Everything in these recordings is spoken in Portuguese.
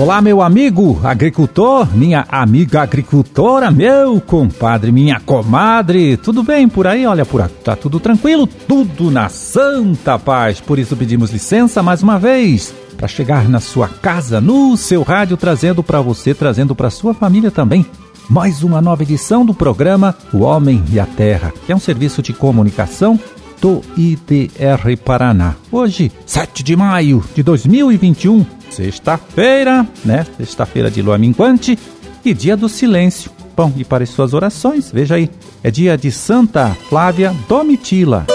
Olá, meu amigo agricultor, minha amiga agricultora, meu compadre, minha comadre, tudo bem por aí? Olha, por aqui tá tudo tranquilo, tudo na santa paz. Por isso pedimos licença mais uma vez para chegar na sua casa, no seu rádio, trazendo para você, trazendo para sua família também mais uma nova edição do programa O Homem e a Terra, que é um serviço de comunicação do IDR Paraná. Hoje, 7 de maio de 2021, sexta-feira, né? Sexta-feira de lua minguante e dia do silêncio. Bom, e para as suas orações, veja aí, é dia de Santa Flávia Domitila.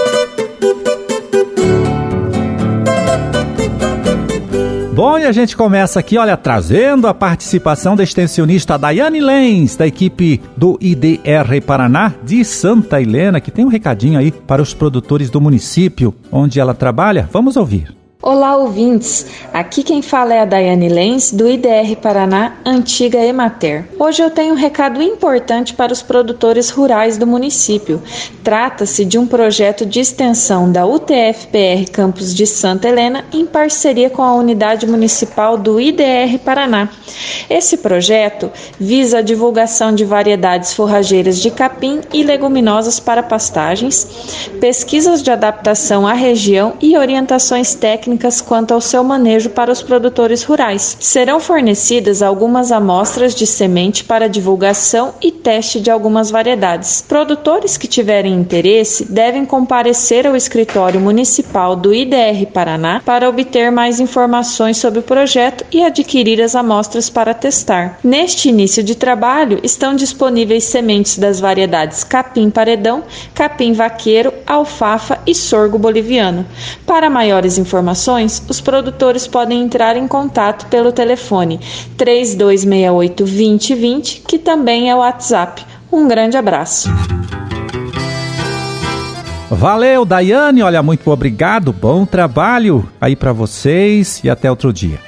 Bom, e a gente começa aqui, olha, trazendo a participação da extensionista Daiane Lenz, da equipe do IDR Paraná de Santa Helena, que tem um recadinho aí para os produtores do município onde ela trabalha. Vamos ouvir. Olá, ouvintes! Aqui quem fala é a Daiane Lenz, do IDR Paraná, antiga Emater. Hoje eu tenho um recado importante para os produtores rurais do município. Trata-se de um projeto de extensão da UTFPR Campus de Santa Helena em parceria com a unidade municipal do IDR Paraná. Esse projeto visa a divulgação de variedades forrageiras de capim e leguminosas para pastagens, pesquisas de adaptação à região e orientações técnicas técnicas quanto ao seu manejo para os produtores rurais. Serão fornecidas algumas amostras de semente para divulgação e teste de algumas variedades. Produtores que tiverem interesse devem comparecer ao escritório municipal do IDR Paraná para obter mais informações sobre o projeto e adquirir as amostras para testar. Neste início de trabalho, estão disponíveis sementes das variedades capim paredão, capim vaqueiro, alfafa e sorgo boliviano. Para maiores informações, os produtores podem entrar em contato pelo telefone 3268 2020, que também é o WhatsApp. Um grande abraço. Valeu, Daiane. Olha, muito obrigado. Bom trabalho aí para vocês e até outro dia.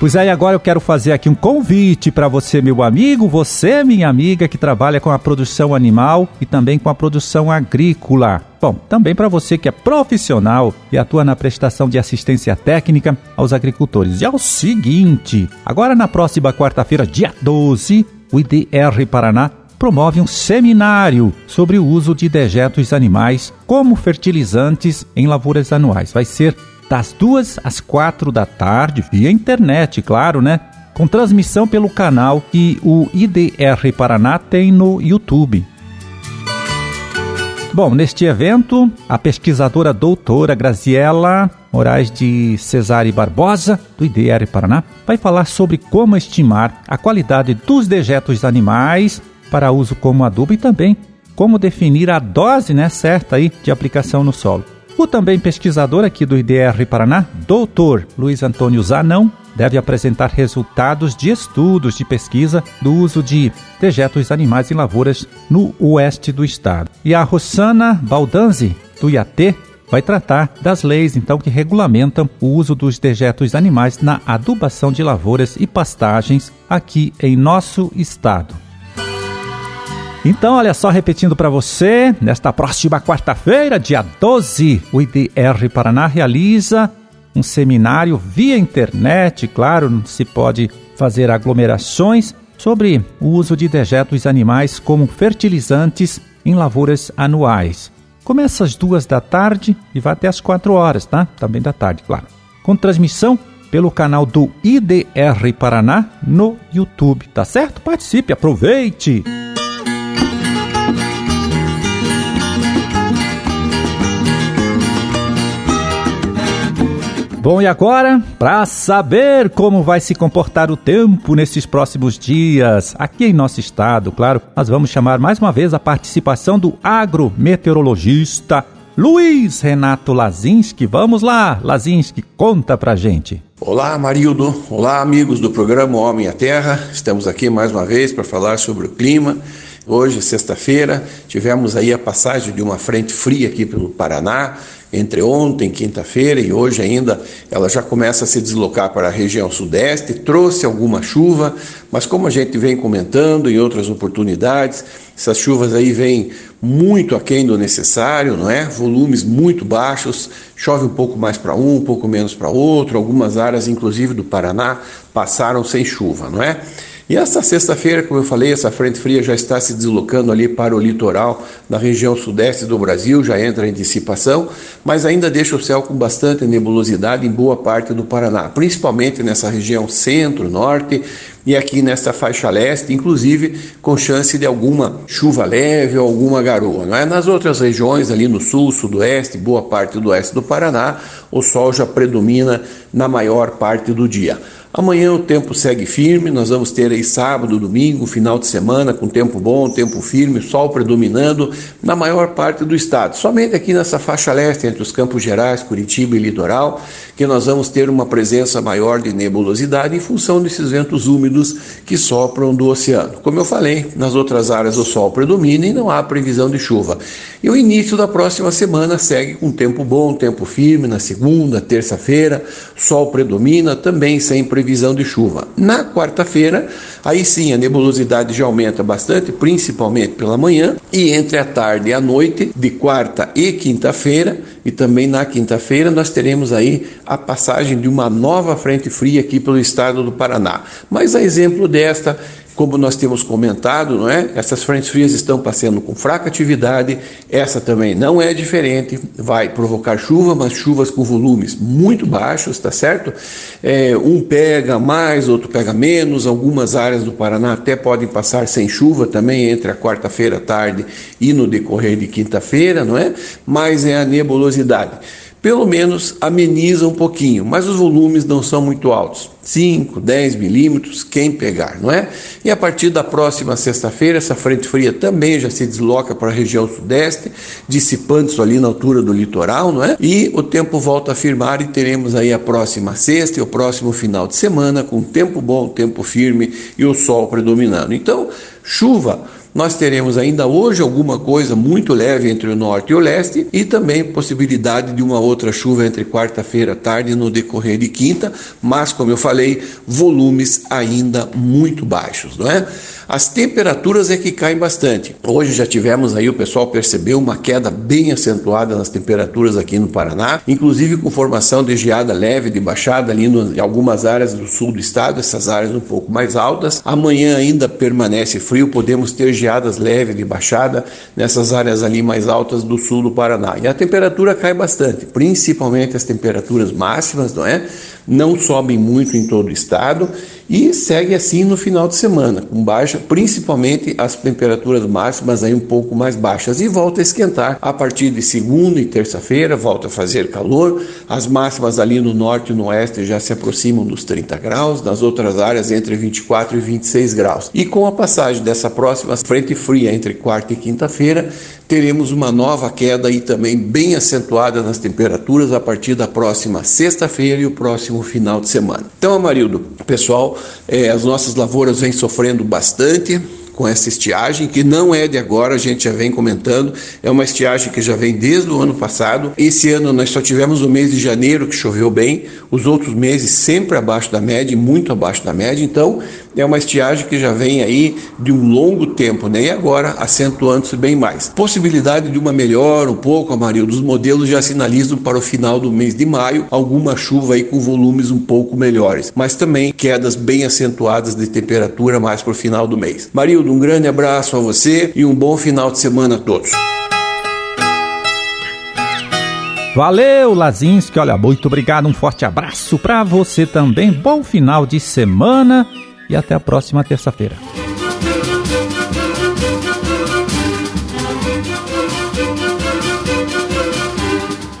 Pois aí, agora eu quero fazer aqui um convite para você, meu amigo, você, minha amiga, que trabalha com a produção animal e também com a produção agrícola. Bom, também para você que é profissional e atua na prestação de assistência técnica aos agricultores. E é o seguinte: agora na próxima quarta-feira, dia 12, o IDR Paraná promove um seminário sobre o uso de dejetos animais como fertilizantes em lavouras anuais. Vai ser das duas às quatro da tarde, via internet, claro, né? Com transmissão pelo canal que o IDR Paraná tem no YouTube. Bom, neste evento, a pesquisadora doutora Graziela Moraes de Cesare Barbosa, do IDR Paraná, vai falar sobre como estimar a qualidade dos dejetos animais para uso como adubo e também como definir a dose né, certa aí de aplicação no solo. O também pesquisador aqui do IDR Paraná, doutor Luiz Antônio Zanão, deve apresentar resultados de estudos de pesquisa do uso de dejetos animais em lavouras no oeste do estado. E a Rossana Baldanzi, do IAT, vai tratar das leis então que regulamentam o uso dos dejetos animais na adubação de lavouras e pastagens aqui em nosso estado. Então, olha só, repetindo para você, nesta próxima quarta-feira, dia 12, o IDR Paraná realiza um seminário via internet, claro, não se pode fazer aglomerações, sobre o uso de dejetos animais como fertilizantes em lavouras anuais. Começa às duas da tarde e vai até às quatro horas, tá? Também da tarde, claro. Com transmissão pelo canal do IDR Paraná no YouTube, tá certo? Participe, aproveite! Bom, e agora, para saber como vai se comportar o tempo nesses próximos dias, aqui em nosso estado, claro, nós vamos chamar mais uma vez a participação do agrometeorologista Luiz Renato Lazinski. Vamos lá, Lazinski, conta pra gente. Olá, Marildo. Olá, amigos do programa Homem à Terra. Estamos aqui mais uma vez para falar sobre o clima. Hoje, sexta-feira, tivemos aí a passagem de uma frente fria aqui pelo Paraná, entre ontem, quinta-feira e hoje ainda, ela já começa a se deslocar para a região sudeste, trouxe alguma chuva, mas como a gente vem comentando em outras oportunidades, essas chuvas aí vêm muito aquém do necessário, não é? Volumes muito baixos, chove um pouco mais para um, um pouco menos para outro, algumas áreas, inclusive do Paraná, passaram sem chuva, não é? E essa sexta-feira, como eu falei, essa frente fria já está se deslocando ali para o litoral da região sudeste do Brasil, já entra em dissipação, mas ainda deixa o céu com bastante nebulosidade em boa parte do Paraná, principalmente nessa região centro-norte e aqui nesta faixa leste, inclusive com chance de alguma chuva leve ou alguma garoa. Não é? Nas outras regiões, ali no sul, sudoeste, boa parte do oeste do Paraná, o sol já predomina na maior parte do dia. Amanhã o tempo segue firme, nós vamos ter aí sábado, domingo, final de semana com tempo bom, tempo firme, sol predominando na maior parte do estado. Somente aqui nessa faixa leste, entre os Campos Gerais, Curitiba e Litoral, que nós vamos ter uma presença maior de nebulosidade em função desses ventos úmidos que sopram do oceano. Como eu falei, nas outras áreas o sol predomina e não há previsão de chuva. E o início da próxima semana segue com tempo bom, tempo firme na segunda, terça-feira, sol predomina, também sem previsão previsão de chuva. Na quarta-feira, aí sim a nebulosidade já aumenta bastante, principalmente pela manhã, e entre a tarde e a noite, de quarta e quinta-feira, e também na quinta-feira, nós teremos aí a passagem de uma nova frente fria aqui pelo estado do Paraná. Mas a exemplo desta, como nós temos comentado, não é? Essas frentes frias estão passando com fraca atividade, essa também não é diferente, vai provocar chuva, mas chuvas com volumes muito baixos, tá certo? É, um pega mais, outro pega menos, algumas áreas do Paraná até podem passar sem chuva também entre a quarta-feira à tarde e no decorrer de quinta-feira, não é? Mas é a nebulosidade pelo menos ameniza um pouquinho, mas os volumes não são muito altos. 5, 10 milímetros, quem pegar, não é? E a partir da próxima sexta-feira, essa frente fria também já se desloca para a região sudeste, dissipando-se ali na altura do litoral, não é? E o tempo volta a firmar e teremos aí a próxima sexta e o próximo final de semana com tempo bom, tempo firme e o sol predominando. Então, chuva nós teremos ainda hoje alguma coisa muito leve entre o norte e o leste e também possibilidade de uma outra chuva entre quarta-feira à tarde no decorrer de quinta, mas como eu falei, volumes ainda muito baixos, não é? As temperaturas é que caem bastante. Hoje já tivemos aí, o pessoal percebeu uma queda bem acentuada nas temperaturas aqui no Paraná, inclusive com formação de geada leve de baixada ali no, em algumas áreas do sul do estado, essas áreas um pouco mais altas. Amanhã ainda permanece frio, podemos ter geadas leves de baixada nessas áreas ali mais altas do sul do Paraná. E a temperatura cai bastante, principalmente as temperaturas máximas, não é? Não sobem muito em todo o estado e segue assim no final de semana, com baixa, principalmente as temperaturas máximas aí um pouco mais baixas e volta a esquentar a partir de segunda e terça-feira, volta a fazer calor, as máximas ali no norte e no oeste já se aproximam dos 30 graus, nas outras áreas entre 24 e 26 graus. E com a passagem dessa próxima frente fria entre quarta e quinta-feira, teremos uma nova queda aí também bem acentuada nas temperaturas a partir da próxima sexta-feira e o próximo final de semana. Então, Amarildo, pessoal, é, as nossas lavouras vêm sofrendo bastante com essa estiagem, que não é de agora, a gente já vem comentando, é uma estiagem que já vem desde o ano passado. Esse ano nós só tivemos o mês de janeiro que choveu bem, os outros meses sempre abaixo da média, muito abaixo da média, então é uma estiagem que já vem aí de um longo tempo, né? E agora acentuando-se bem mais. Possibilidade de uma melhora um pouco, Amarildo, dos modelos já sinalizam para o final do mês de maio alguma chuva aí com volumes um pouco melhores, mas também quedas bem acentuadas de temperatura mais para o final do mês. Marildo, um grande abraço a você e um bom final de semana a todos. Valeu, Lazinski. Olha, muito obrigado. Um forte abraço para você também. Bom final de semana e até a próxima terça-feira.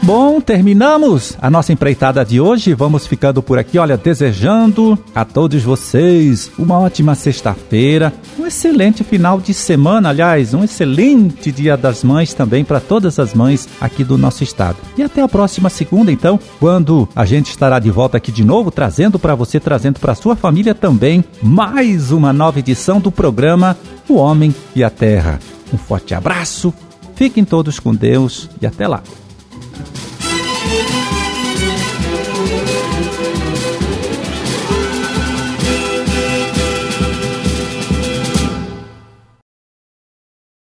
Bom, terminamos a nossa empreitada de hoje. Vamos ficando por aqui, olha, desejando a todos vocês uma ótima sexta-feira, um excelente final de semana, aliás, um excelente Dia das Mães também para todas as mães aqui do nosso estado. E até a próxima segunda, então, quando a gente estará de volta aqui de novo, trazendo para você, trazendo para sua família também mais uma nova edição do programa O Homem e a Terra. Um forte abraço, fiquem todos com Deus e até lá.